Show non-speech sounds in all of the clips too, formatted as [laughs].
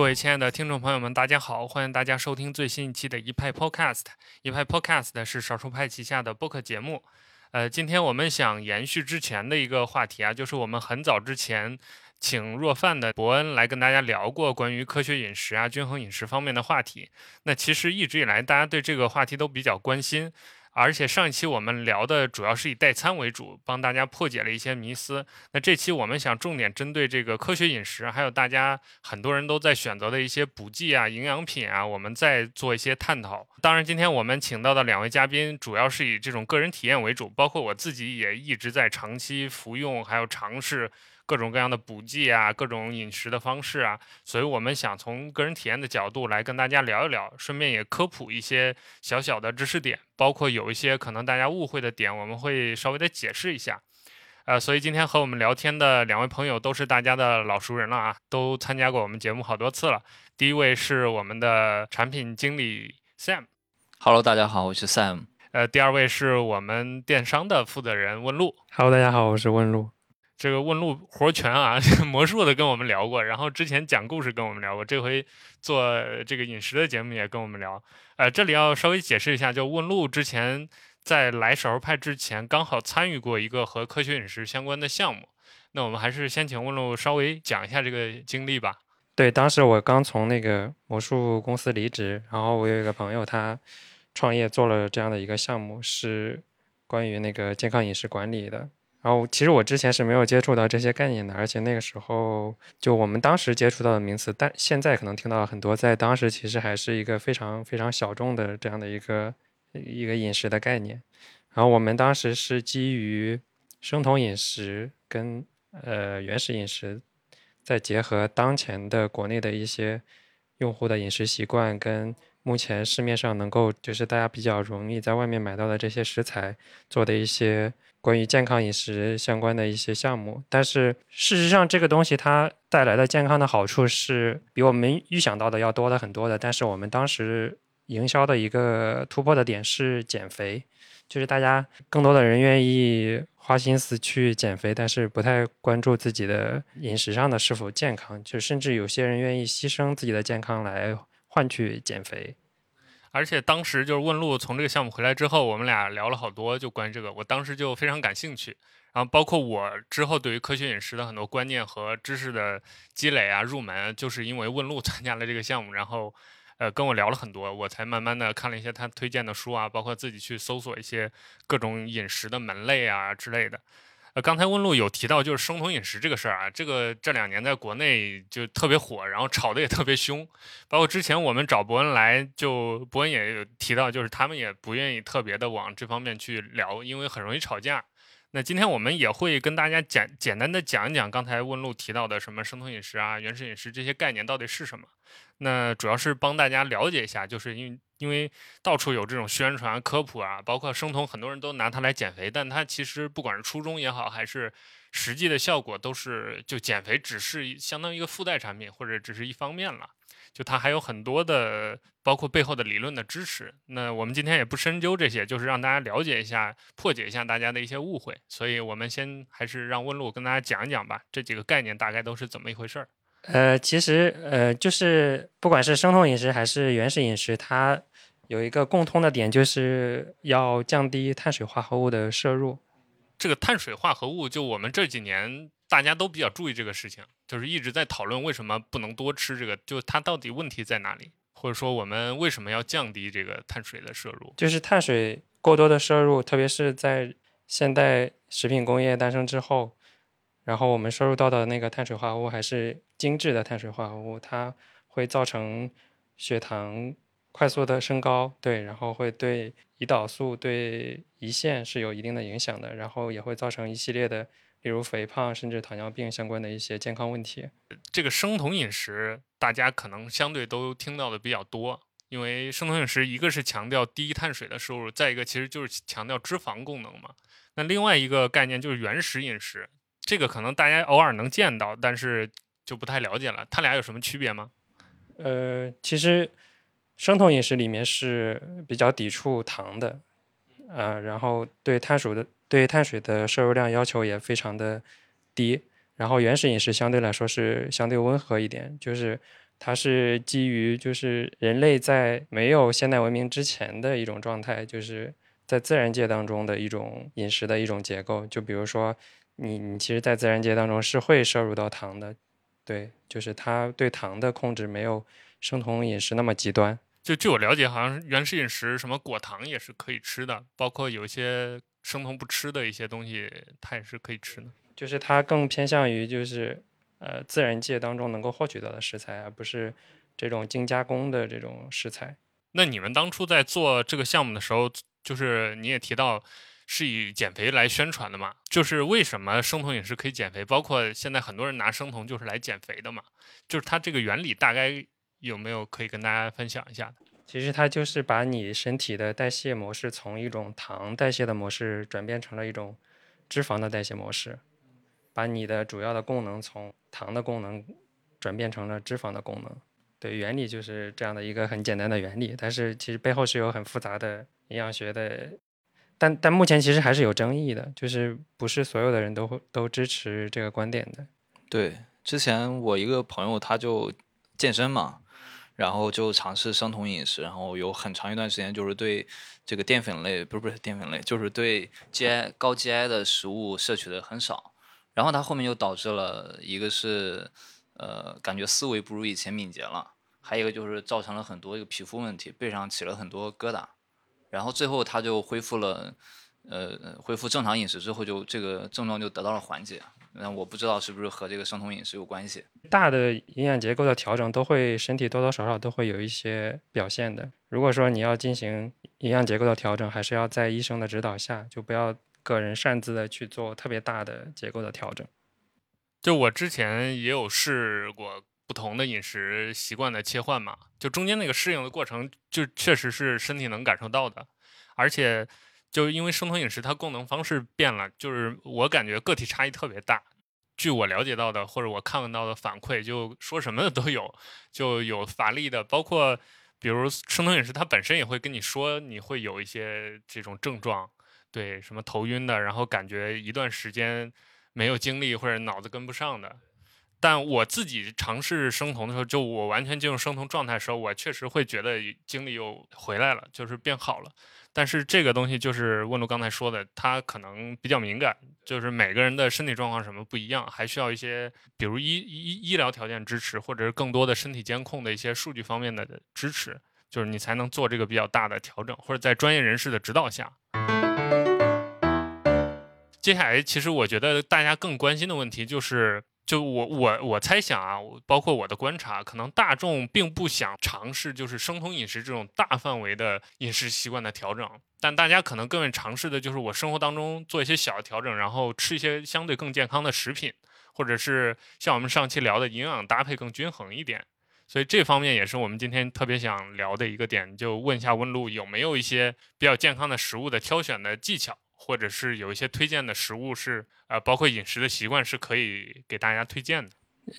各位亲爱的听众朋友们，大家好！欢迎大家收听最新一期的一派 Podcast。一派 Podcast 是少数派旗下的播客节目。呃，今天我们想延续之前的一个话题啊，就是我们很早之前请若饭的伯恩来跟大家聊过关于科学饮食啊、均衡饮食方面的话题。那其实一直以来，大家对这个话题都比较关心。而且上一期我们聊的主要是以代餐为主，帮大家破解了一些迷思。那这期我们想重点针对这个科学饮食，还有大家很多人都在选择的一些补剂啊、营养品啊，我们再做一些探讨。当然，今天我们请到的两位嘉宾主要是以这种个人体验为主，包括我自己也一直在长期服用，还有尝试。各种各样的补剂啊，各种饮食的方式啊，所以我们想从个人体验的角度来跟大家聊一聊，顺便也科普一些小小的知识点，包括有一些可能大家误会的点，我们会稍微的解释一下。呃，所以今天和我们聊天的两位朋友都是大家的老熟人了啊，都参加过我们节目好多次了。第一位是我们的产品经理 Sam，Hello，大家好，我是 Sam。呃，第二位是我们电商的负责人问路，Hello，大家好，我是问路。这个问路活全啊，[laughs] 魔术的跟我们聊过，然后之前讲故事跟我们聊过，这回做这个饮食的节目也跟我们聊。呃，这里要稍微解释一下，就问路之前在来少数派之前，刚好参与过一个和科学饮食相关的项目。那我们还是先请问路稍微讲一下这个经历吧。对，当时我刚从那个魔术公司离职，然后我有一个朋友，他创业做了这样的一个项目，是关于那个健康饮食管理的。然后其实我之前是没有接触到这些概念的，而且那个时候就我们当时接触到的名词，但现在可能听到很多，在当时其实还是一个非常非常小众的这样的一个一个饮食的概念。然后我们当时是基于生酮饮食跟呃原始饮食，再结合当前的国内的一些用户的饮食习惯，跟目前市面上能够就是大家比较容易在外面买到的这些食材做的一些。关于健康饮食相关的一些项目，但是事实上，这个东西它带来的健康的好处是比我们预想到的要多的很多的。但是我们当时营销的一个突破的点是减肥，就是大家更多的人愿意花心思去减肥，但是不太关注自己的饮食上的是否健康，就甚至有些人愿意牺牲自己的健康来换取减肥。而且当时就是问路从这个项目回来之后，我们俩聊了好多，就关于这个，我当时就非常感兴趣。然后包括我之后对于科学饮食的很多观念和知识的积累啊，入门就是因为问路 [laughs] 参加了这个项目，然后呃跟我聊了很多，我才慢慢的看了一些他推荐的书啊，包括自己去搜索一些各种饮食的门类啊之类的。呃，刚才问路有提到就是生酮饮食这个事儿啊，这个这两年在国内就特别火，然后炒的也特别凶。包括之前我们找伯恩来，就伯恩也有提到，就是他们也不愿意特别的往这方面去聊，因为很容易吵架。那今天我们也会跟大家简简单的讲一讲刚才问路提到的什么生酮饮食啊、原始饮食这些概念到底是什么。那主要是帮大家了解一下，就是因为。因为到处有这种宣传科普啊，包括生酮，很多人都拿它来减肥，但它其实不管是初衷也好，还是实际的效果，都是就减肥只是相当于一个附带产品，或者只是一方面了。就它还有很多的，包括背后的理论的支持。那我们今天也不深究这些，就是让大家了解一下，破解一下大家的一些误会。所以我们先还是让问路跟大家讲一讲吧，这几个概念大概都是怎么一回事儿。呃，其实呃，就是不管是生酮饮食还是原始饮食，它有一个共通的点，就是要降低碳水化合物的摄入。这个碳水化合物，就我们这几年大家都比较注意这个事情，就是一直在讨论为什么不能多吃这个，就它到底问题在哪里，或者说我们为什么要降低这个碳水的摄入？就是碳水过多的摄入，特别是在现代食品工业诞生之后，然后我们摄入到的那个碳水化合物还是精致的碳水化合物，它会造成血糖。快速的升高，对，然后会对胰岛素、对胰腺是有一定的影响的，然后也会造成一系列的，例如肥胖甚至糖尿病相关的一些健康问题。这个生酮饮食，大家可能相对都听到的比较多，因为生酮饮食一个是强调低碳水的摄入，再一个其实就是强调脂肪功能嘛。那另外一个概念就是原始饮食，这个可能大家偶尔能见到，但是就不太了解了。它俩有什么区别吗？呃，其实。生酮饮食里面是比较抵触糖的，呃，然后对碳水的对碳水的摄入量要求也非常的低。然后原始饮食相对来说是相对温和一点，就是它是基于就是人类在没有现代文明之前的一种状态，就是在自然界当中的一种饮食的一种结构。就比如说，你你其实，在自然界当中是会摄入到糖的，对，就是它对糖的控制没有生酮饮食那么极端。就据我了解，好像原始饮食什么果糖也是可以吃的，包括有一些生酮不吃的一些东西，它也是可以吃的。就是它更偏向于就是呃自然界当中能够获取到的食材，而不是这种精加工的这种食材。那你们当初在做这个项目的时候，就是你也提到是以减肥来宣传的嘛？就是为什么生酮饮食可以减肥？包括现在很多人拿生酮就是来减肥的嘛？就是它这个原理大概有没有可以跟大家分享一下的？其实它就是把你身体的代谢模式从一种糖代谢的模式转变成了一种脂肪的代谢模式。把你的主要的功能从糖的功能转变成了脂肪的功能，对，原理就是这样的一个很简单的原理。但是其实背后是有很复杂的营养学的，但但目前其实还是有争议的，就是不是所有的人都会都支持这个观点的。对，之前我一个朋友他就健身嘛，然后就尝试生酮饮食，然后有很长一段时间就是对这个淀粉类，不是不是淀粉类，就是对 GI 高 GI 的食物摄取的很少。然后他后面就导致了一个是，呃，感觉思维不如以前敏捷了，还有一个就是造成了很多一个皮肤问题，背上起了很多疙瘩，然后最后他就恢复了，呃，恢复正常饮食之后，就这个症状就得到了缓解。那我不知道是不是和这个生酮饮食有关系。大的营养结构的调整都会身体多多少少都会有一些表现的。如果说你要进行营养结构的调整，还是要在医生的指导下，就不要。个人擅自的去做特别大的结构的调整，就我之前也有试过不同的饮食习惯的切换嘛，就中间那个适应的过程，就确实是身体能感受到的，而且就是因为生酮饮食它功能方式变了，就是我感觉个体差异特别大。据我了解到的或者我看到的反馈，就说什么的都有，就有乏力的，包括比如生酮饮食它本身也会跟你说你会有一些这种症状。对，什么头晕的，然后感觉一段时间没有精力或者脑子跟不上的。但我自己尝试生酮的时候，就我完全进入生酮状态的时候，我确实会觉得精力又回来了，就是变好了。但是这个东西就是问路刚才说的，它可能比较敏感，就是每个人的身体状况什么不一样，还需要一些比如医医医疗条件支持，或者是更多的身体监控的一些数据方面的支持，就是你才能做这个比较大的调整，或者在专业人士的指导下。接下来，其实我觉得大家更关心的问题就是，就我我我猜想啊，包括我的观察，可能大众并不想尝试就是生酮饮食这种大范围的饮食习惯的调整，但大家可能更愿意尝试的就是我生活当中做一些小的调整，然后吃一些相对更健康的食品，或者是像我们上期聊的营养搭配更均衡一点。所以这方面也是我们今天特别想聊的一个点，就问一下温路有没有一些比较健康的食物的挑选的技巧。或者是有一些推荐的食物是，呃，包括饮食的习惯是可以给大家推荐的。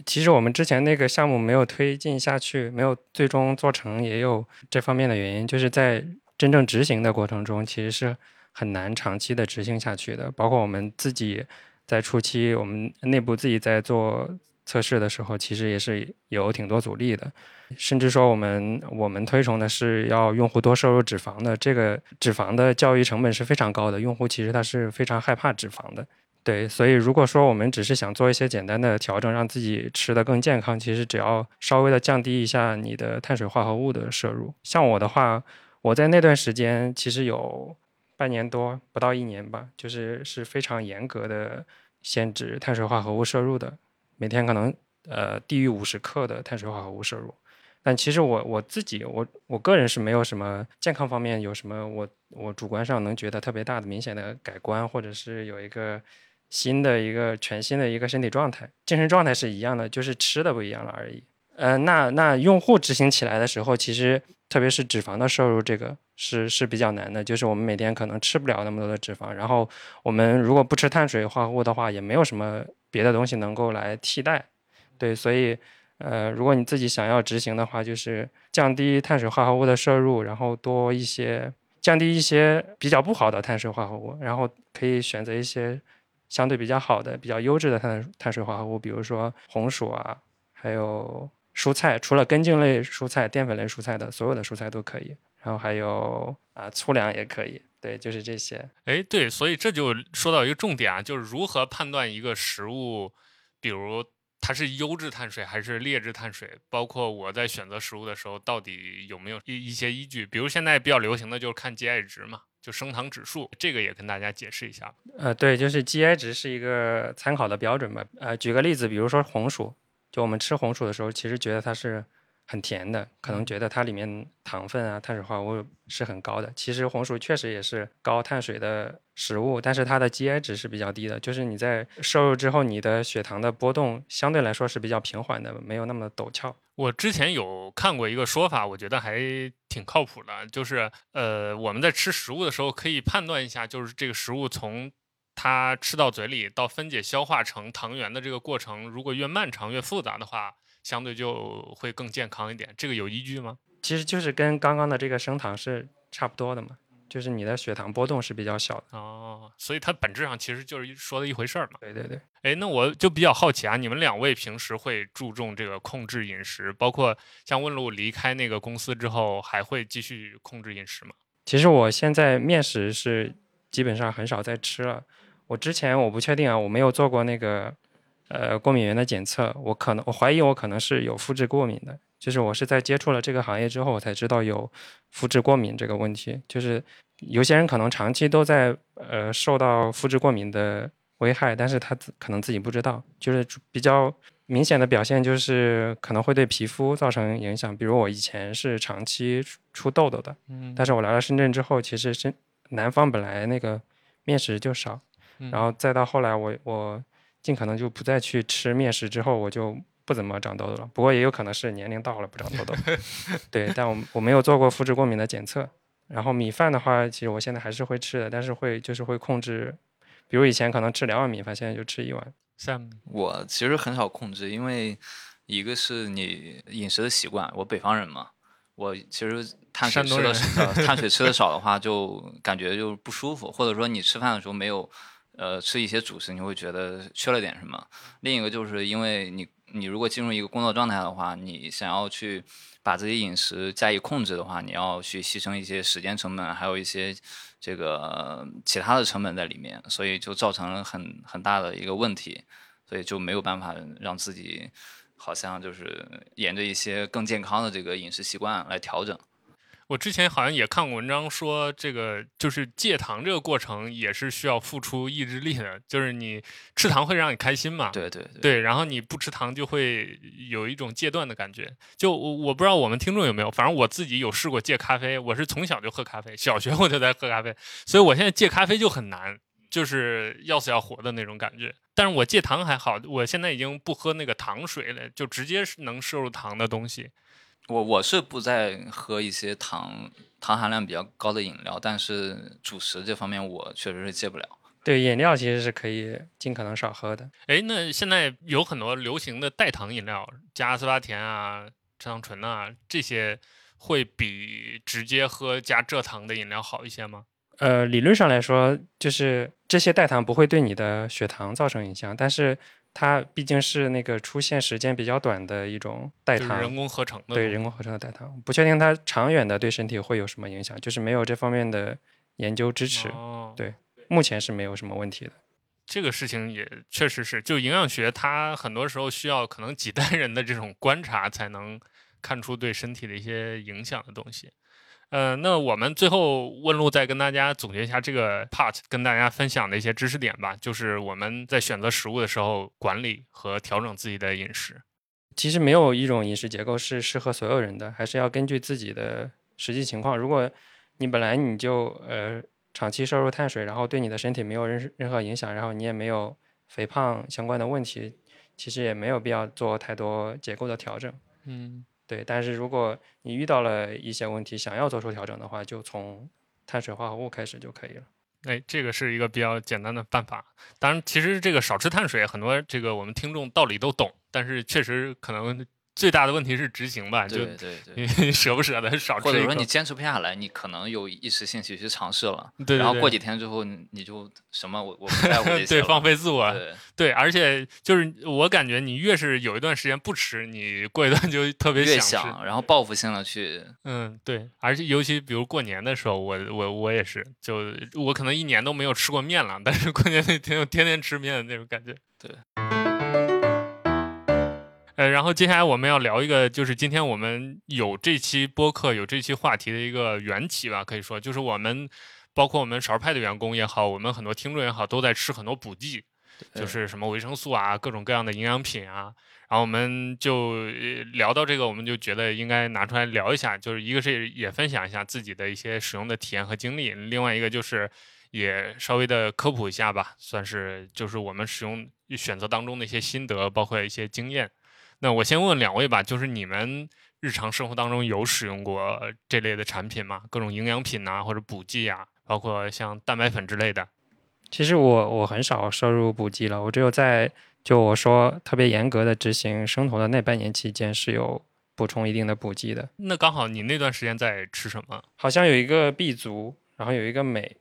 其实我们之前那个项目没有推进下去，没有最终做成，也有这方面的原因，就是在真正执行的过程中，其实是很难长期的执行下去的。包括我们自己在初期，我们内部自己在做。测试的时候，其实也是有挺多阻力的，甚至说我们我们推崇的是要用户多摄入脂肪的，这个脂肪的教育成本是非常高的，用户其实他是非常害怕脂肪的。对，所以如果说我们只是想做一些简单的调整，让自己吃的更健康，其实只要稍微的降低一下你的碳水化合物的摄入。像我的话，我在那段时间其实有半年多，不到一年吧，就是是非常严格的限制碳水化合物摄入的。每天可能呃低于五十克的碳水化合物摄入，但其实我我自己我我个人是没有什么健康方面有什么我我主观上能觉得特别大的明显的改观，或者是有一个新的一个全新的一个身体状态，精神状态是一样的，就是吃的不一样了而已。呃，那那用户执行起来的时候，其实特别是脂肪的摄入这个是是比较难的，就是我们每天可能吃不了那么多的脂肪，然后我们如果不吃碳水化合物的话，也没有什么。别的东西能够来替代，对，所以，呃，如果你自己想要执行的话，就是降低碳水化合物的摄入，然后多一些，降低一些比较不好的碳水化合物，然后可以选择一些相对比较好的、比较优质的碳碳水化合物，比如说红薯啊，还有蔬菜，除了根茎类蔬菜、淀粉类蔬菜的所有的蔬菜都可以。然后还有啊，粗粮也可以。对，就是这些。哎，对，所以这就说到一个重点啊，就是如何判断一个食物，比如它是优质碳水还是劣质碳水，包括我在选择食物的时候，到底有没有一一些依据？比如现在比较流行的就是看 GI 值嘛，就升糖指数，这个也跟大家解释一下。呃，对，就是 GI 值是一个参考的标准吧。呃，举个例子，比如说红薯，就我们吃红薯的时候，其实觉得它是。很甜的，可能觉得它里面糖分啊、碳水化合物是很高的。其实红薯确实也是高碳水的食物，但是它的 GI 值是比较低的。就是你在摄入之后，你的血糖的波动相对来说是比较平缓的，没有那么陡峭。我之前有看过一个说法，我觉得还挺靠谱的，就是呃，我们在吃食物的时候可以判断一下，就是这个食物从它吃到嘴里到分解消化成糖原的这个过程，如果越漫长越复杂的话。相对就会更健康一点，这个有依据吗？其实就是跟刚刚的这个升糖是差不多的嘛，就是你的血糖波动是比较小的哦，所以它本质上其实就是说的一回事儿嘛。对对对，哎，那我就比较好奇啊，你们两位平时会注重这个控制饮食，包括像问路离开那个公司之后，还会继续控制饮食吗？其实我现在面食是基本上很少在吃了，我之前我不确定啊，我没有做过那个。呃，过敏原的检测，我可能我怀疑我可能是有肤质过敏的，就是我是在接触了这个行业之后，我才知道有肤质过敏这个问题。就是有些人可能长期都在呃受到肤质过敏的危害，但是他可能自己不知道。就是比较明显的表现就是可能会对皮肤造成影响，比如我以前是长期出痘痘的，嗯，但是我来了深圳之后，其实深南方本来那个面食就少，然后再到后来我我。尽可能就不再去吃面食，之后我就不怎么长痘痘了。不过也有可能是年龄到了不长痘痘。[laughs] 对，但我我没有做过肤质过敏的检测。然后米饭的话，其实我现在还是会吃的，但是会就是会控制，比如以前可能吃两碗米饭，现在就吃一碗。Sam，我其实很少控制，因为一个是你饮食的习惯，我北方人嘛，我其实碳水吃的少，碳水吃的少的话，就感觉就不舒服，或者说你吃饭的时候没有。呃，吃一些主食你会觉得缺了点什么。另一个就是因为你，你如果进入一个工作状态的话，你想要去把自己饮食加以控制的话，你要去牺牲一些时间成本，还有一些这个其他的成本在里面，所以就造成了很很大的一个问题，所以就没有办法让自己好像就是沿着一些更健康的这个饮食习惯来调整。我之前好像也看过文章说，这个就是戒糖这个过程也是需要付出意志力的。就是你吃糖会让你开心嘛？对对对。然后你不吃糖就会有一种戒断的感觉。就我我不知道我们听众有没有，反正我自己有试过戒咖啡。我是从小就喝咖啡，小学我就在喝咖啡，所以我现在戒咖啡就很难，就是要死要活的那种感觉。但是我戒糖还好，我现在已经不喝那个糖水了，就直接是能摄入糖的东西。我我是不再喝一些糖糖含量比较高的饮料，但是主食这方面我确实是戒不了。对，饮料其实是可以尽可能少喝的。哎，那现在有很多流行的代糖饮料，加阿斯巴甜啊、蔗糖醇啊，这些会比直接喝加蔗糖的饮料好一些吗？呃，理论上来说，就是这些代糖不会对你的血糖造成影响，但是。它毕竟是那个出现时间比较短的一种代糖，人工合成的。对，人工合成的代糖，不确定它长远的对身体会有什么影响，就是没有这方面的研究支持。哦，对，目前是没有什么问题的。这个事情也确实是，就营养学，它很多时候需要可能几代人的这种观察，才能看出对身体的一些影响的东西。呃，那我们最后问路再跟大家总结一下这个 part，跟大家分享的一些知识点吧。就是我们在选择食物的时候，管理和调整自己的饮食。其实没有一种饮食结构是适合所有人的，还是要根据自己的实际情况。如果你本来你就呃长期摄入碳水，然后对你的身体没有任任何影响，然后你也没有肥胖相关的问题，其实也没有必要做太多结构的调整。嗯。对，但是如果你遇到了一些问题，想要做出调整的话，就从碳水化合物开始就可以了。哎，这个是一个比较简单的办法。当然，其实这个少吃碳水，很多这个我们听众道理都懂，但是确实可能最大的问题是执行吧，就对对对。因为 [laughs] 舍不舍得少吃或者说你坚持不下来，你可能有一时兴起去尝试了，对对对然后过几天之后你你就什么我我不在乎这 [laughs] 些对放飞自我，对对，而且就是我感觉你越是有一段时间不吃，你过一段就特别。想，然后报复性的去，嗯，对，而且尤其比如过年的时候，我我我也是，就我可能一年都没有吃过面了，但是过年那天又天天吃面的那种感觉。对。呃，然后接下来我们要聊一个，就是今天我们有这期播客有这期话题的一个缘起吧，可以说就是我们包括我们勺派的员工也好，我们很多听众也好，都在吃很多补剂，就是什么维生素啊，各种各样的营养品啊。然后我们就呃聊到这个，我们就觉得应该拿出来聊一下，就是一个是也分享一下自己的一些使用的体验和经历，另外一个就是也稍微的科普一下吧，算是就是我们使用选择当中的一些心得，包括一些经验。那我先问问两位吧，就是你们日常生活当中有使用过这类的产品吗？各种营养品呐、或者补剂啊，包括像蛋白粉之类的。其实我我很少摄入补剂了，我只有在就我说特别严格的执行生酮的那半年期间是有补充一定的补剂的，那刚好你那段时间在吃什么？好像有一个 B 族，然后有一个镁，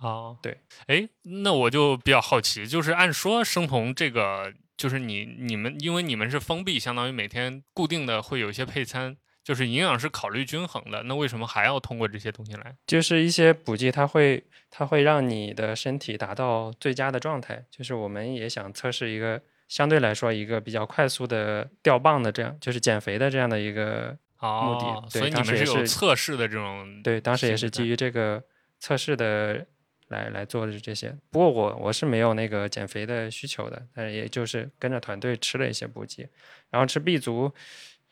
哦，对，哎，那我就比较好奇，就是按说生酮这个，就是你你们因为你们是封闭，相当于每天固定的会有一些配餐，就是营养是考虑均衡的，那为什么还要通过这些东西来？就是一些补剂，它会它会让你的身体达到最佳的状态。就是我们也想测试一个相对来说一个比较快速的掉磅的这样，就是减肥的这样的一个目的哦，对所以你们是有测试的这种，对，当时也是基于这个测试的来来做的这些。不过我我是没有那个减肥的需求的，但是也就是跟着团队吃了一些补剂，然后吃 B 族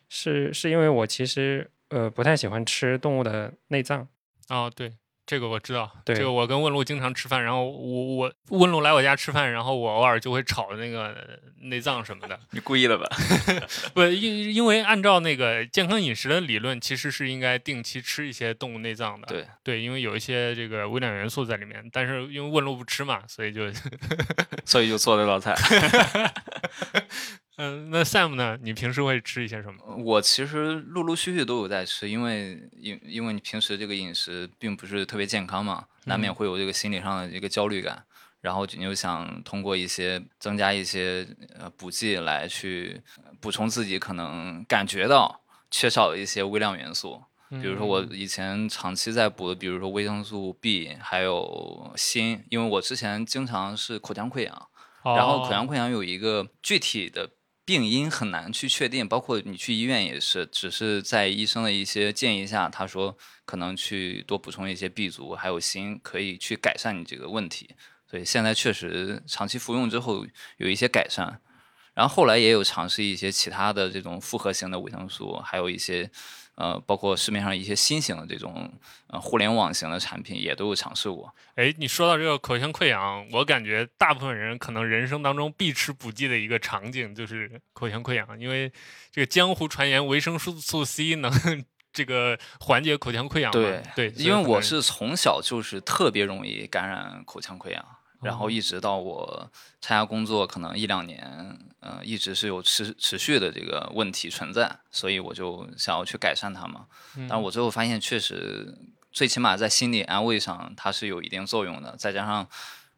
是是因为我其实呃不太喜欢吃动物的内脏，哦，对，这个我知道，对这个我跟问路经常吃饭，然后我我问路来我家吃饭，然后我偶尔就会炒那个内脏什么的，你故意的吧？[laughs] 不，因因为按照那个健康饮食的理论，其实是应该定期吃一些动物内脏的。对对，因为有一些这个微量元素在里面，但是因为问路不吃嘛，所以就，[laughs] 所以就做这道菜。[laughs] 嗯，那 Sam 呢？你平时会吃一些什么？我其实陆陆续续都有在吃，因为因因为你平时这个饮食并不是特别健康嘛，难免嗯会有这个心理上的一个焦虑感，然后你就想通过一些增加一些呃补剂来去呃补充自己可能感觉到缺少的一些微量元素。比如说我以前长期在补的，比如说维生素 B，还有锌，因为我之前经常是口腔溃疡，哦，然后口腔溃疡有一个具体的病因很难去确定，包括你去医院也是，只是在医生的一些建议下，他说可能去多补充一些 B 族还有锌，可以去改善你这个问题。所以现在确实长期服用之后有一些改善，然后后来也有尝试一些其他的这种复合型的维生素，还有一些呃，包括市面上一些新型的这种呃互联网型的产品也都有尝试过。哎，你说到这个口腔溃疡，我感觉大部分人可能人生当中必吃补剂的一个场景就是口腔溃疡，因为这个江湖传言维生素 C 能这个缓解口腔溃疡嘛。对对，因为我是从小就是特别容易感染口腔溃疡，然后哦一直到我参加工作可能一两年，呃，一直是有持持续的这个问题存在，所以我就想要去改善它嘛。嗯但我最后发现，确实最起码在心理安慰上它是有一定作用的，再加上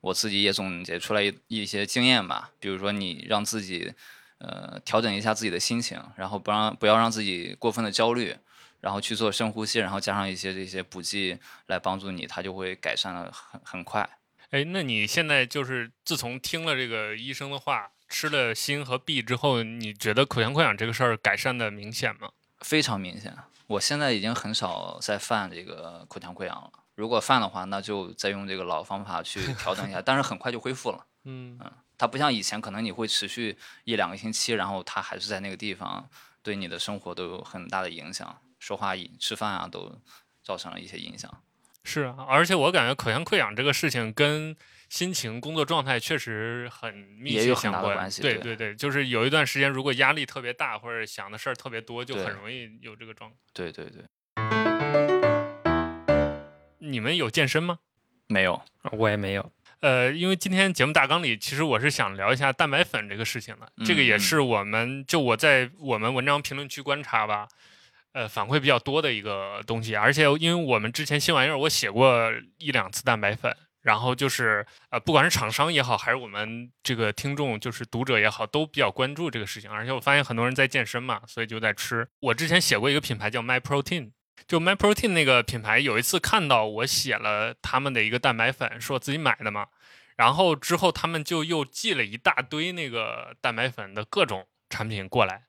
我自己也总结出来一一些经验吧，比如说你让自己呃调整一下自己的心情，然后不让不要让自己过分的焦虑。然后去做深呼吸，然后加上一些这些补剂来帮助你，它就会改善的很很快。哎，那你现在就是自从听了这个医生的话，吃了锌和 B 之后，你觉得口腔溃疡这个事儿改善的明显吗？非常明显。我现在已经很少再犯这个口腔溃疡了。如果犯的话，那就再用这个老方法去调整一下，[laughs] 但是很快就恢复了。嗯它不像以前，可能你会持续一两个星期，然后它还是在那个地方，对你的生活都有很大的影响，说话、吃饭啊都造成了一些影响。是啊，而且我感觉口腔溃疡这个事情跟心情、工作状态确实很密切也有很大的相关。关系对对对对，就是有一段时间，如果压力特别大或者想的事儿特别多，就很容易有这个状况。对对对，你们有健身吗？没有。我也没有。呃，因为今天节目大纲里，其实我是想聊一下蛋白粉这个事情的。这个也嗯是我们就我在我们文章评论区观察吧，呃，反馈比较多的一个东西。而且因为我们之前新玩意儿，我写过一两次蛋白粉，然后就是呃，不管是厂商也好，还是我们这个听众就是读者也好，都比较关注这个事情。而且我发现很多人在健身嘛，所以就在吃。我之前写过一个品牌叫 My Protein。就 My Protein 那个品牌，有一次看到我写了他们的一个蛋白粉，是我自己买的嘛，然后之后他们就又寄了一大堆那个蛋白粉的各种产品过来，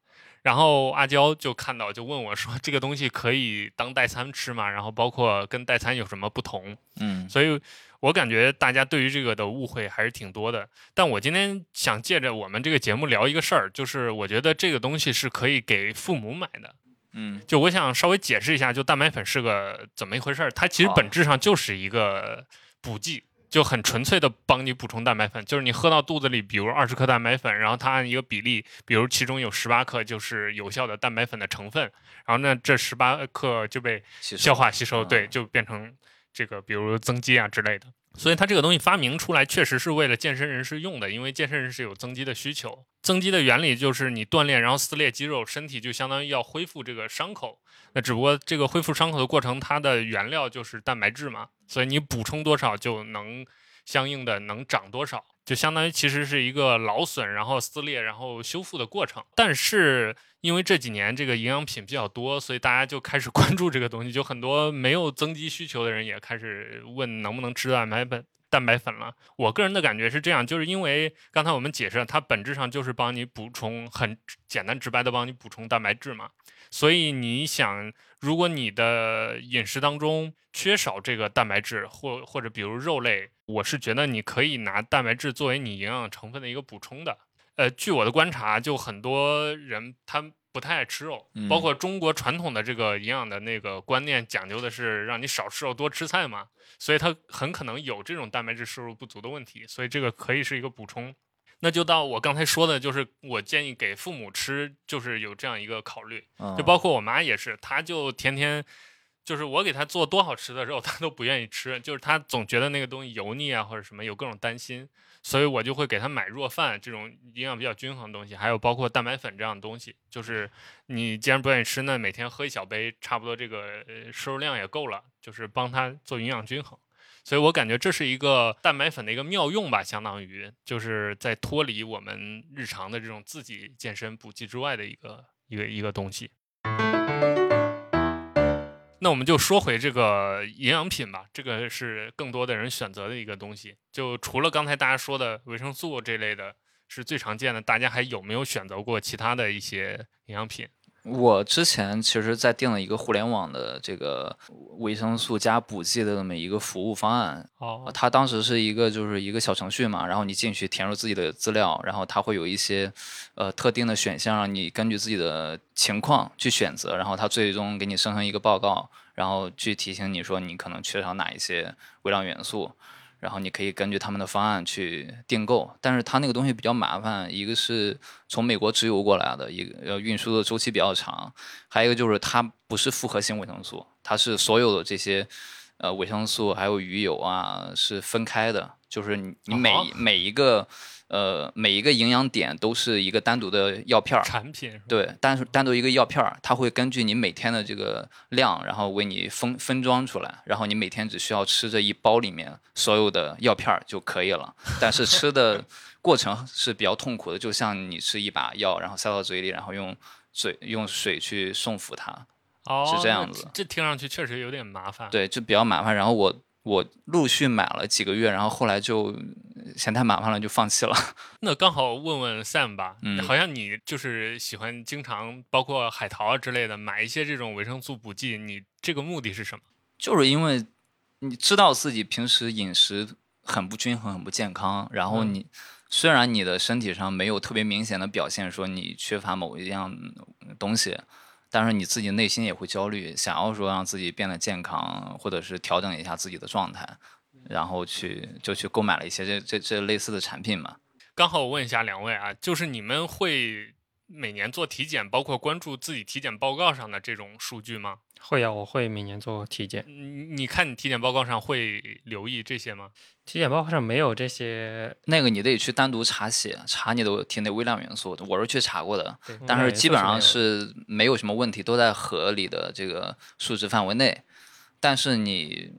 然后阿娇就看到就问我说这个东西可以当代餐吃吗？然后包括跟代餐有什么不同？嗯所以我感觉大家对于这个的误会还是挺多的。但我今天想借着我们这个节目聊一个事儿，就是我觉得这个东西是可以给父母买的。嗯就我想稍微解释一下，就蛋白粉是个怎么一回事儿。它其实本质上就是一个补剂，就很纯粹的帮你补充蛋白粉。就是你喝到肚子里，比如二十克蛋白粉，然后它按一个比例，比如其中有十八克就是有效的蛋白粉的成分，然后那这十八克就被消化吸收，嗯对，就变成这个比如增肌啊之类的。所以它这个东西发明出来，确实是为了健身人士用的，因为健身人士有增肌的需求。增肌的原理就是你锻炼，然后撕裂肌肉，身体就相当于要恢复这个伤口。那只不过这个恢复伤口的过程，它的原料就是蛋白质嘛，所以你补充多少就能相应的能长多少，就相当于其实是一个劳损，然后撕裂，然后修复的过程。但是因为这几年这个营养品比较多，所以大家就开始 [laughs] 关注这个东西，就很多没有增肌需求的人也开始问能不能吃蛋白粉。蛋白粉了，我个人的感觉是这样，就是因为刚才我们解释了，它本质上就是帮你补充，很简单直白的帮你补充蛋白质嘛。所以你想，如果你的饮食当中缺少这个蛋白质，或或者比如肉类，我是觉得你可以拿蛋白质作为你营养成分的一个补充的。呃，据我的观察，就很多人他不太爱吃肉，嗯包括中国传统的这个营养的那个观念，讲究的是让你少吃肉多吃菜嘛，所以他很可能有这种蛋白质摄入不足的问题，所以这个可以是一个补充。那就到我刚才说的，就是我建议给父母吃，就是有这样一个考虑。嗯就包括我妈也是，她就天天就是我给她做多好吃的肉，她都不愿意吃，就是她总觉得那个东西油腻啊或者什么，有各种担心，所以我就会给她买弱饭这种营养比较均衡的东西，还有包括蛋白粉这样的东西。就是你既然不愿意吃，那每天喝一小杯，差不多这个呃摄入量也够了，就是帮她做营养均衡。所以我感觉这是一个蛋白粉的一个妙用吧，相当于就是在脱离我们日常的这种自己健身补剂之外的一个一个一个东西。那我们就说回这个营养品吧，这个是更多的人选择的一个东西。就除了刚才大家说的维生素这类的，是最常见的，大家还有没有选择过其他的一些营养品？我之前其实，在定了一个互联网的这个维生素加补剂的这么一个服务方案，哦，它当时是一个就是一个小程序嘛，然后你进去填入自己的资料，然后它会有一些呃特定的选项，让你根据自己的情况去选择，然后它最终给你生成一个报告，然后去提醒你说你可能缺少哪一些微量元素。然后你可以根据他们的方案去订购，但是它那个东西比较麻烦，一个是从美国直邮过来的，一个呃运输的周期比较长，还有一个就是它不是复合型维生素，它是所有的这些呃维生素还有鱼油啊是分开的，就是你你每、每一个呃每一个营养点都是一个单独的药片儿，产品对，单单独一个药片儿，它会根据你每天的这个量，然后为你分分装出来，然后你每天只需要吃这一包里面所有的药片儿就可以了。但是吃的 [laughs] 过程是比较痛苦的，就像你吃一把药，然后塞到嘴里，然后用嘴用水去送服它，哦，是这样那子这听上去确实有点麻烦。对，就比较麻烦。然后我我陆续买了几个月，然后后来就呃嫌太麻烦了，就放弃了。[laughs] 那刚好问问 Sam 吧，嗯好像你就是喜欢经常包括海淘啊之类的买一些这种维生素补剂，你这个目的是什么？就是因为你知道自己平时饮食很不均衡、很不健康，然后嗯你、虽然你的身体上没有特别明显的表现说你缺乏某一样东西，但是你自己内心也会焦虑，想要说让自己变得健康，或者是调整一下自己的状态，然后去就去购买了一些这这这类似的产品嘛。刚好我问一下两位啊，就是你们会每年做体检，包括关注自己体检报告上的这种数据吗？会啊，我会每年做体检。你你看你体检报告上会留意这些吗？体检报告上没有这些，那个你得去单独查血，查你的体内微量元素。我是去查过的，但是基本上是是没有什么问题，都在合理的这个数值范围内。但是你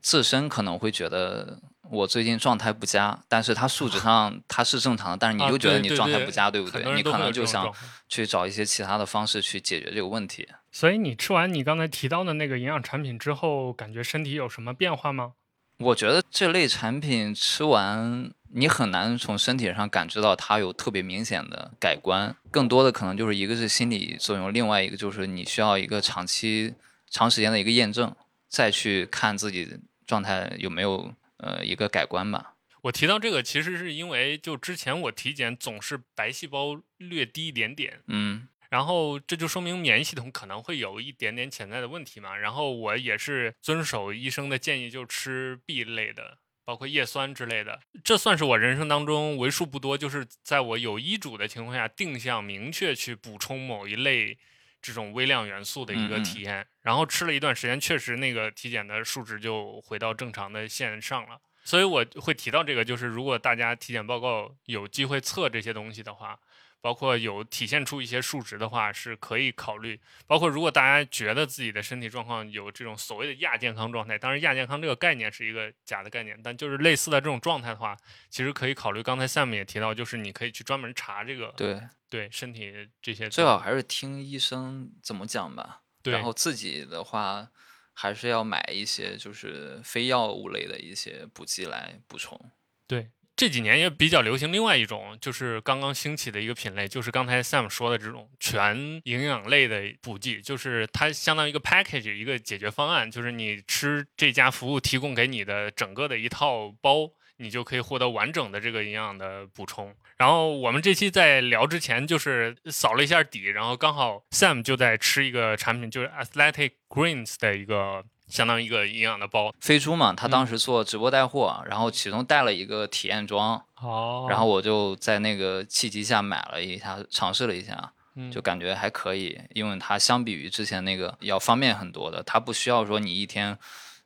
自身可能会觉得我最近状态不佳，但是它数值上 [laughs] 它是正常的，但是你啊就觉得你状态不佳，对不对？你可能就想去找一些其他的方式去解决这个问题。所以你吃完你刚才提到的那个营养产品之后，感觉身体有什么变化吗？我觉得这类产品吃完，你很难从身体上感知到它有特别明显的改观，更多的可能就是一个是心理作用，另外一个就是你需要一个长期、长时间的一个验证，再去看自己状态有没有呃一个改观吧。我提到这个，其实是因为就之前我体检总是白细胞略低一点点，嗯然后这就说明免疫系统可能会有一点点潜在的问题嘛。然后我也是遵守医生的建议，就吃 B 类的，包括叶酸之类的。这算是我人生当中为数不多，就是在我有医嘱的情况下，定向明确去补充某一类这种微量元素的一个体验。然后吃了一段时间，确实那个体检的数值就回到正常的线上了。所以我会提到这个，就是如果大家体检报告有机会测这些东西的话，包括有体现出一些数值的话，是可以考虑。包括如果大家觉得自己的身体状况有这种所谓的亚健康状态，当然亚健康这个概念是一个假的概念，但就是类似的这种状态的话，其实可以考虑。刚才 Sam 也提到，就是你可以去专门查这个对，对身体这些最好还是听医生怎么讲吧。对然后自己的话，还是要买一些就是非药物类的一些补剂来补充。对，这几年也比较流行另外一种，就是刚刚兴起的一个品类，就是刚才 Sam 说的这种全营养类的补剂，就是它相当于一个 package 一个解决方案，就是你吃这家服务提供给你的整个的一套包。你就可以获得完整的这个营养的补充。然后我们这期在聊之前，就是扫了一下底，然后刚好 Sam 就在吃一个产品，就是 Athletic Greens 的一个相当于一个营养的包。飞猪嘛，他嗯。当时做直播带货，然后其中带了一个体验装，哦。然后我就在那个契机下买了一下，尝试了一下，嗯就感觉还可以，因为它相比于之前那个要方便很多的，它不需要说你一天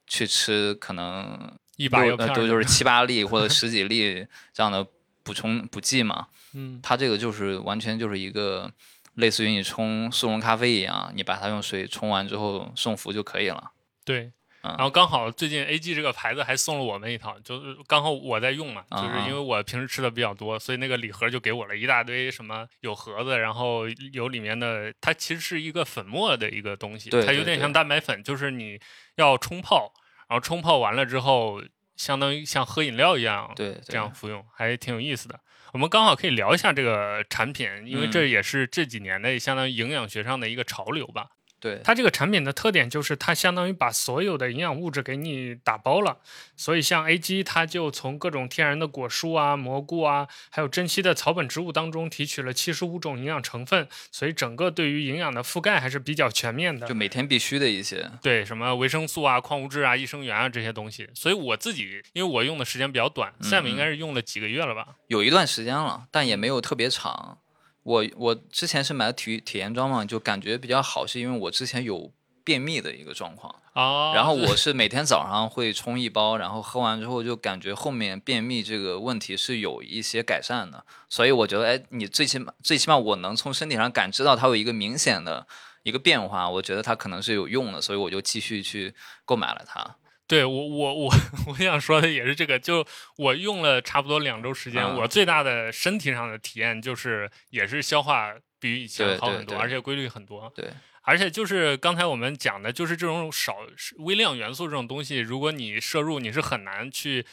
去吃可能一把药片就是七八粒或者 [laughs] 十几粒这样的补充补剂嘛，嗯它这个就是完全就是一个类似于你冲速溶咖啡一样，你把它用水冲完之后送服就可以了。对，嗯然后刚好最近 AG 这个牌子还送了我们一套，就是刚好我在用嘛，啊就是因为我平时吃的比较多，所以那个礼盒就给我了一大堆什么有盒子，然后有里面的，它其实是一个粉末的一个东西，对对对它有点像蛋白粉，就是你要冲泡，然后冲泡完了之后，相当于像喝饮料一样，对，对这样服用，还挺有意思的。我们刚好可以聊一下这个产品，因为嗯这也是这几年的相当于营养学上的一个潮流吧。对它这个产品的特点就是它相当于把所有的营养物质给你打包了，所以像 A G 它就从各种天然的果蔬啊、蘑菇啊，还有珍稀的草本植物当中提取了七十五种营养成分，所以整个对于营养的覆盖还是比较全面的就。每天必须的一些。对，什么维生素啊、矿物质啊、益生元啊这些东西，所以我自己因为我用的时间比较短、嗯 s a m 应该是用了几个月了吧？有一段时间了，但也没有特别长。我我之前是买的体体验装嘛，就感觉比较好，是因为我之前有便秘的一个状况，啊，然后 [laughs] 我是每天早上会冲一包，然后喝完之后就感觉后面便秘这个问题是有一些改善的，所以我觉得，哎，你最起码最起码我能从身体上感知到它有一个明显的一个变化，我觉得它可能是有用的，所以我就继续去购买了它。对我我我 [laughs] 我想说的也是这个，就我用了差不多两周时间，啊我最大的身体上的体验就是也是消化比以前好很多，而且规律很多。对，而且就是刚才我们讲的，就是这种少微量元素这种东西，如果你摄入，你是很难去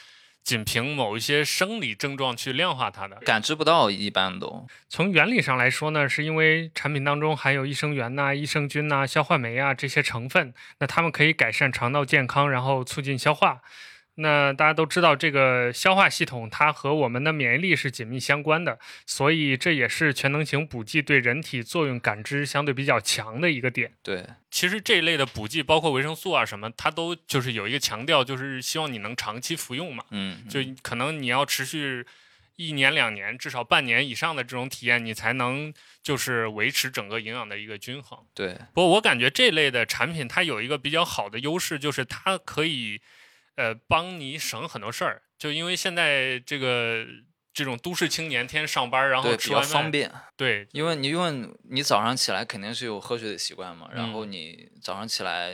仅凭某一些生理症状去量化它的。感知不到一般都。从原理上来说呢，是因为产品当中含有益生元呐、益生菌呐、消化酶啊这些成分，那它们可以改善肠道健康，然后促进消化。那大家都知道，这个消化系统它和我们的免疫力是紧密相关的，所以这也是全能型补剂对人体作用感知相对比较强的一个点。对，其实这一类的补剂，包括维生素啊什么，它都就是有一个强调，就是希望你能长期服用嘛。嗯，就可能你要持续一年两年，至少半年以上的这种体验，你才能就是维持整个营养的一个均衡。对，不过我感觉这类的产品它有一个比较好的优势，就是它可以呃帮你省很多事儿。就因为现在这个这种都市青年天天上班，然后，比较方便。对因为你因为你早上起来肯定是有喝水的习惯嘛，然嗯后你早上起来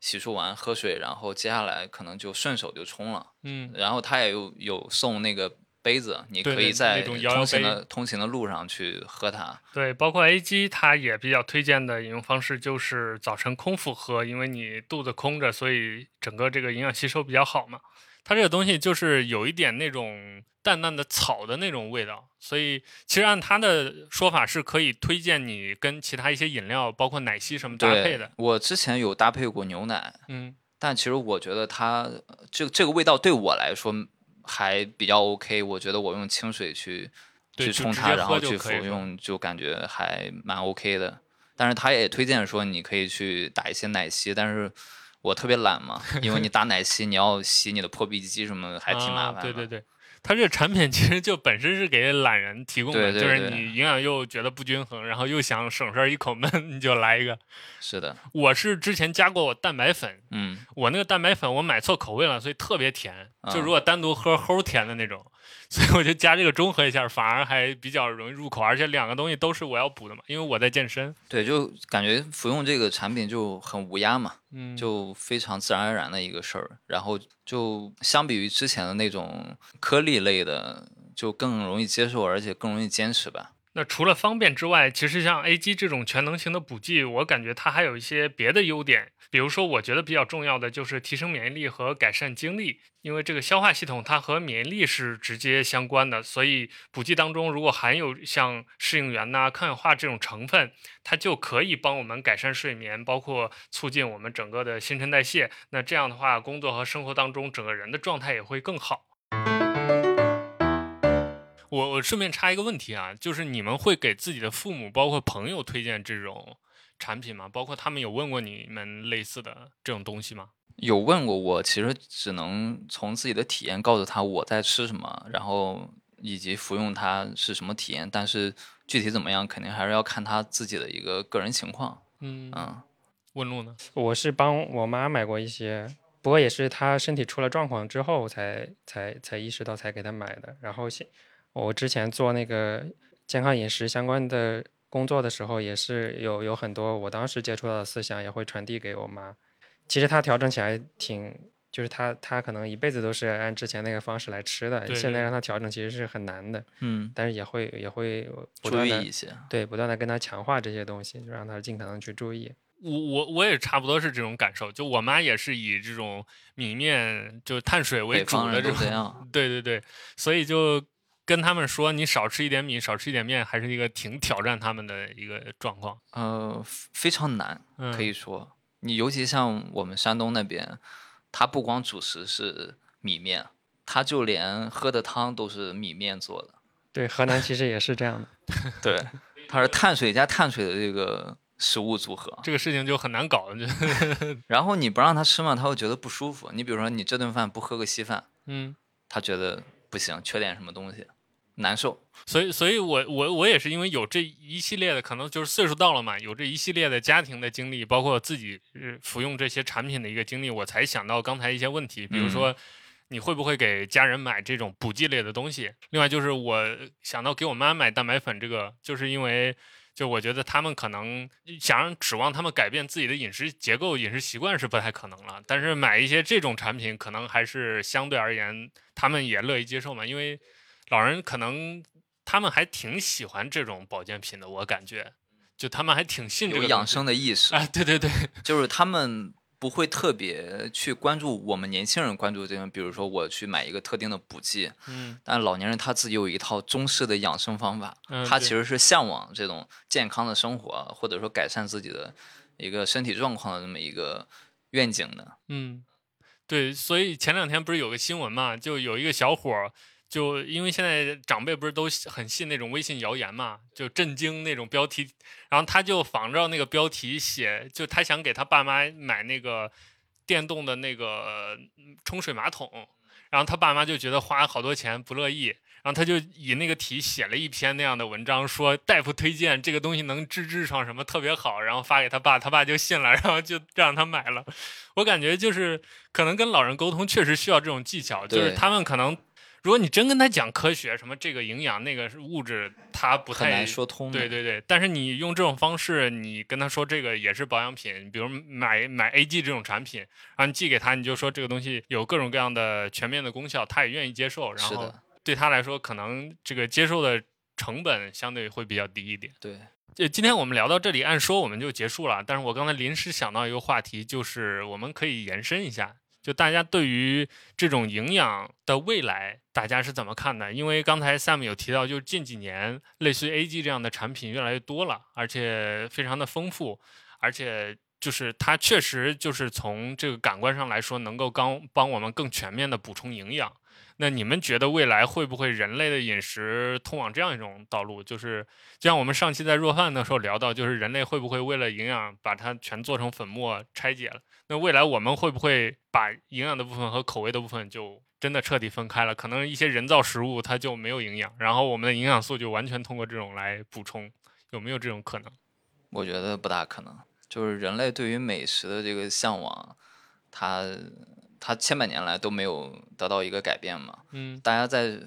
洗漱完喝水，然后接下来可能就顺手就冲了，嗯然后他也有有送那个杯子，你可以在通行杯的通行的路上去喝它。对，包括 A G 它也比较推荐的饮用方式就是早晨空腹喝，因为你肚子空着，所以整个这个营养吸收比较好嘛。它这个东西就是有一点那种淡淡的草的那种味道，所以其实按它的说法是可以推荐你跟其他一些饮料，包括奶昔什么搭配的。，我之前有搭配过牛奶，嗯但其实我觉得它呃这这个味道对我来说还比较 OK。我觉得我用清水去去冲它，然后去服用，就感觉还蛮 OK 的。但是他也推荐说你可以去打一些奶昔，但是我特别懒嘛，因为你 [laughs] 打奶昔你要洗你的破壁机什么的，还挺麻烦。对对对，它这个产品其实就本身是给懒人提供的，对对就是你营养又觉得不均衡，然后又想省事儿一口闷，[laughs] 你就来一个。是的，我是之前加过我蛋白粉，嗯，我那个蛋白粉我买错口味了，所以特别甜，就啊如果单独喝齁甜的那种，所以我就加这个中和一下，反而还比较容易入口，而且两个东西都是我要补的嘛，因为我在健身。对，就感觉服用这个产品就很无压嘛，嗯，就非常自然而然的一个事儿。然后就相比于之前的那种颗粒类的，就更容易接受，而且更容易坚持吧。那除了方便之外，其实像 A G 这种全能型的补剂，我感觉它还有一些别的优点。比如说，我觉得比较重要的就是提升免疫力和改善精力，因为这个消化系统它和免疫力是直接相关的，所以补剂当中如果含有像适应原呐、抗氧化这种成分，它就可以帮我们改善睡眠，包括促进我们整个的新陈代谢。那这样的话，工作和生活当中整个人的状态也会更好。我我顺便插一个问题啊，就是你们会给自己的父母包括朋友推荐这种产品吗？包括他们有问过你们类似的这种东西吗？有问过我，其实只能从自己的体验告诉他我在吃什么，然后以及服用它是什么体验，但是具体怎么样，肯定还是要看他自己的一个个人情况。嗯，嗯，问路呢？我是帮我妈买过一些，不过也是她身体出了状况之后才才才意识到才给她买的。然后现我之前做那个健康饮食相关的工作的时候，也是有有很多我当时接触到的思想也会传递给我妈。其实她调整起来挺，就是她她可能一辈子都是按之前那个方式来吃的，现在让她调整其实是很难的，嗯，但是也会也会不注断的意一些。对不断的跟她强化这些东西，就让她尽可能去注意。我我我也差不多是这种感受，就我妈也是以这种米面就碳水为主的这种，这样。[laughs] 对对对，所以就跟他们说，你少吃一点米，少吃一点面，还是一个挺挑战他们的一个状况。呃，非常难，嗯，可以说，你尤其像我们山东那边，它不光主食是米面，它就连喝的汤都是米面做的。对，河南其实也是这样的。[laughs] 对，它是碳水加碳水的这个食物组合。这个事情就很难搞，就 [laughs] 然后你不让他吃嘛，他会觉得不舒服。你比如说，你这顿饭不喝个稀饭，嗯。他觉得不行，缺点什么东西，难受。所以，所以我我我也是因为有这一系列的，可能就是岁数到了嘛，有这一系列的家庭的经历，包括自己呃服用这些产品的一个经历，我才想到刚才一些问题，比如说。你会不会给家人买这种补剂类的东西？另外就是我想到给我妈买蛋白粉，这个就是因为就我觉得他们可能想让指望他们改变自己的饮食结构、饮食习惯是不太可能了。但是买一些这种产品，可能还是相对而言他们也乐意接受嘛，因为老人可能他们还挺喜欢这种保健品的，我感觉，就他们还挺信这个养生的意识，啊，对对对，就是他们不会特别去关注我们年轻人关注这种，比如说我去买一个特定的补剂，嗯但老年人他自己有一套中式的养生方法，嗯，他其实是向往这种健康的生活，或者说改善自己的一个身体状况的这么一个愿景的。嗯，对，所以前两天不是有个新闻嘛，就有一个小伙儿，就因为现在长辈不是都很信那种微信谣言嘛，就震惊那种标题，然后他就仿照那个标题写，就他想给他爸妈买那个电动的那个嗯冲水马桶，然后他爸妈就觉得花好多钱不乐意，然后他就以那个题写了一篇那样的文章，说大夫推荐这个东西能治痔疮什么特别好，然后发给他爸，他爸就信了，然后就让他买了。我感觉就是可能跟老人沟通确实需要这种技巧，就是他们可能。如果你真跟他讲科学，什么这个营养那个物质，他不太说通。对对对，但是你用这种方式，你跟他说这个也是保养品，比如买买 AG 这种产品，然后你寄给他，你就说这个东西有各种各样的全面的功效，他也愿意接受，然后，对他来说，可能这个接受的成本相对会比较低一点。对，就今天我们聊到这里，按说我们就结束了，但是我刚才临时想到一个话题，就是我们可以延伸一下。就大家对于这种营养的未来，大家是怎么看的？因为刚才 Sam 有提到，就是近几年类似于 AG 这样的产品越来越多了，而且非常的丰富，而且就是它确实就是从这个感官上来说，能够刚帮我们更全面的补充营养。那你们觉得未来会不会人类的饮食通往这样一种道路？就是就像我们上期在弱饭的时候聊到，就是人类会不会为了营养把它全做成粉末拆解了？那未来我们会不会把营养的部分和口味的部分就真的彻底分开了？可能一些人造食物它就没有营养，然后我们的营养素就完全通过这种来补充，有没有这种可能？我觉得不大可能。就是人类对于美食的这个向往，它它千百年来都没有得到一个改变嘛。嗯大家在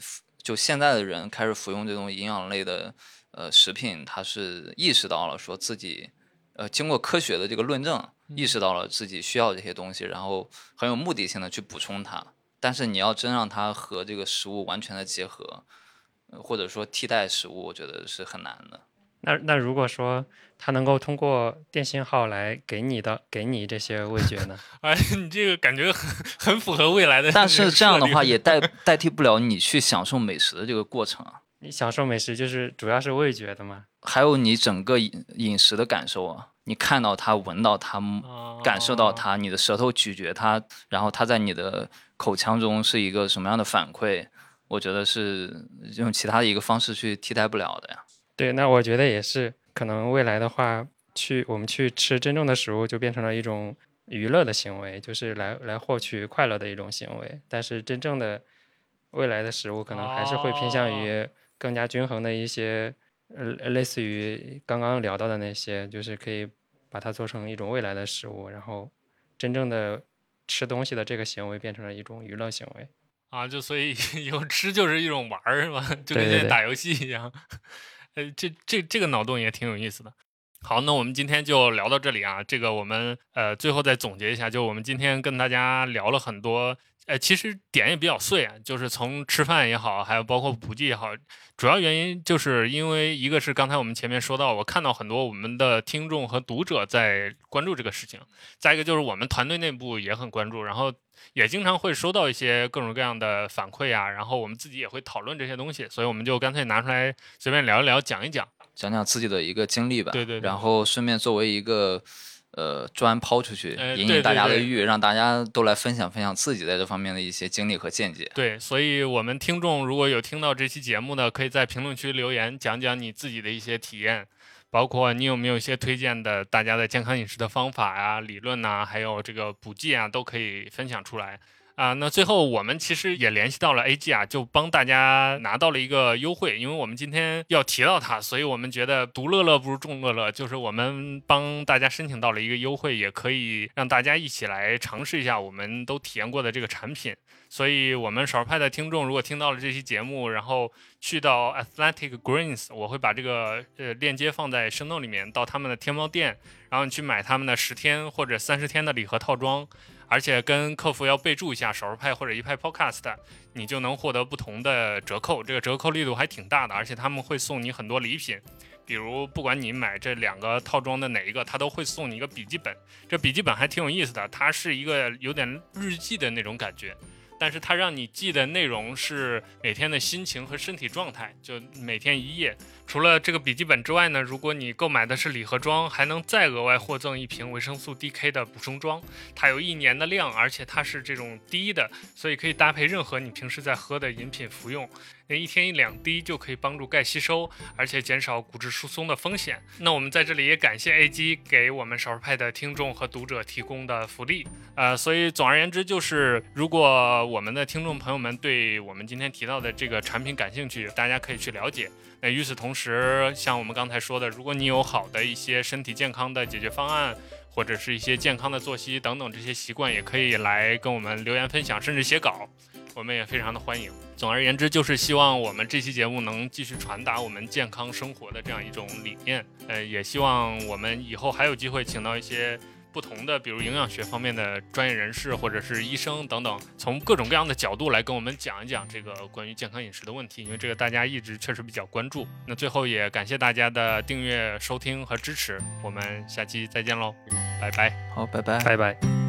就现在的人开始服用这种营养类的呃食品，他是意识到了说自己呃经过科学的这个论证，意识到了自己需要这些东西，然后很有目的性的去补充它。但是你要真让它和这个食物完全的结合，呃或者说替代食物，我觉得是很难的。那那如果说它能够通过电信号来给你的给你这些味觉呢？[laughs] 哎，[laughs] 你这个感觉很很符合未来的。但是这样的话也 [laughs] 代代替不了你去享受美食的这个过程啊，你享受美食就是主要是味觉的嘛？还有你整个饮饮食的感受啊，你看到它、闻到它、感受到哦它，你的舌头咀嚼它，然后它在你的口腔中是一个什么样的反馈，我觉得是用其他的一个方式去替代不了的呀。对，那我觉得也是，可能未来的话，去我们去吃真正的食物，就变成了一种娱乐的行为，就是来来获取快乐的一种行为。但是真正的未来的食物，可能还是会偏向于更加均衡的一些，呃，类似于刚刚聊到的那些，就是可以把它做成一种未来的食物，然后真正的吃东西的这个行为变成了一种娱乐行为。啊，就所以 [laughs] 以后吃就是一种玩儿是吧？[laughs] 就跟打游戏一样。[laughs] 呃，这这这个脑洞也挺有意思的。好，那我们今天就聊到这里啊。这个我们呃最后再总结一下，就我们今天跟大家聊了很多，呃，其实点也比较碎啊，就是从吃饭也好，还有包括补剂也好，主要原因就是因为一个是刚才我们前面说到，我看到很多我们的听众和读者在关注这个事情，再一个就是我们团队内部也很关注，然后也经常会收到一些各种各样的反馈啊，然后我们自己也会讨论这些东西，所以我们就干脆拿出来随便聊一聊，讲一讲。讲讲自己的一个经历吧，对对对然后顺便作为一个呃砖抛出去，引引大家的欲，让大家都来分享分享自己在这方面的一些经历和见解。对，所以我们听众如果有听到这期节目的，可以在评论区留言，讲讲你自己的一些体验，包括你有没有一些推荐的大家的健康饮食的方法呀、理论呐、还有这个补剂啊，都可以分享出来。啊，那最后我们其实也联系到了 AG 啊，就帮大家拿到了一个优惠，因为我们今天要提到它，所以我们觉得独乐乐不如众乐乐，就是我们帮大家申请到了一个优惠，也可以让大家一起来尝试一下我们都体验过的这个产品。所以，我们少儿派的听众如果听到了这期节目，然后去到 Athletic Greens，我会把这个呃链接放在生动里面，到他们的天猫店，然后你去买他们的十天或者三十天的礼盒套装，而且跟客服要备注一下少数派或者一派 Podcast，你就能获得不同的折扣，这个折扣力度还挺大的，而且他们会送你很多礼品。比如，不管你买这两个套装的哪一个，他都会送你一个笔记本。这笔记本还挺有意思的，它是一个有点日记的那种感觉。但是它让你记的内容是每天的心情和身体状态，就每天一页。除了这个笔记本之外呢，如果你购买的是礼盒装，还能再额外获赠一瓶维生素 DK 的补充装，它有一年的量，而且它是这种低的，所以可以搭配任何你平时在喝的饮品服用。那一天一两滴就可以帮助钙吸收，而且减少骨质疏松的风险。那我们在这里也感谢 A G 给我们少数派的听众和读者提供的福利。呃，所以总而言之，就是如果我们的听众朋友们对我们今天提到的这个产品感兴趣，大家可以去了解。那与此同时，像我们刚才说的，如果你有好的一些身体健康的解决方案，或者是一些健康的作息等等这些习惯，也可以来跟我们留言分享，甚至写稿，我们也非常的欢迎。总而言之，就是希望我们这期节目能继续传达我们健康生活的这样一种理念。呃，也希望我们以后还有机会请到一些。不同的，比如营养学方面的专业人士，或者是医生等等，从各种各样的角度来跟我们讲一讲这个关于健康饮食的问题，因为这个大家一直确实比较关注。那最后也感谢大家的订阅、收听和支持，我们下期再见喽，拜拜。好，拜拜，拜拜。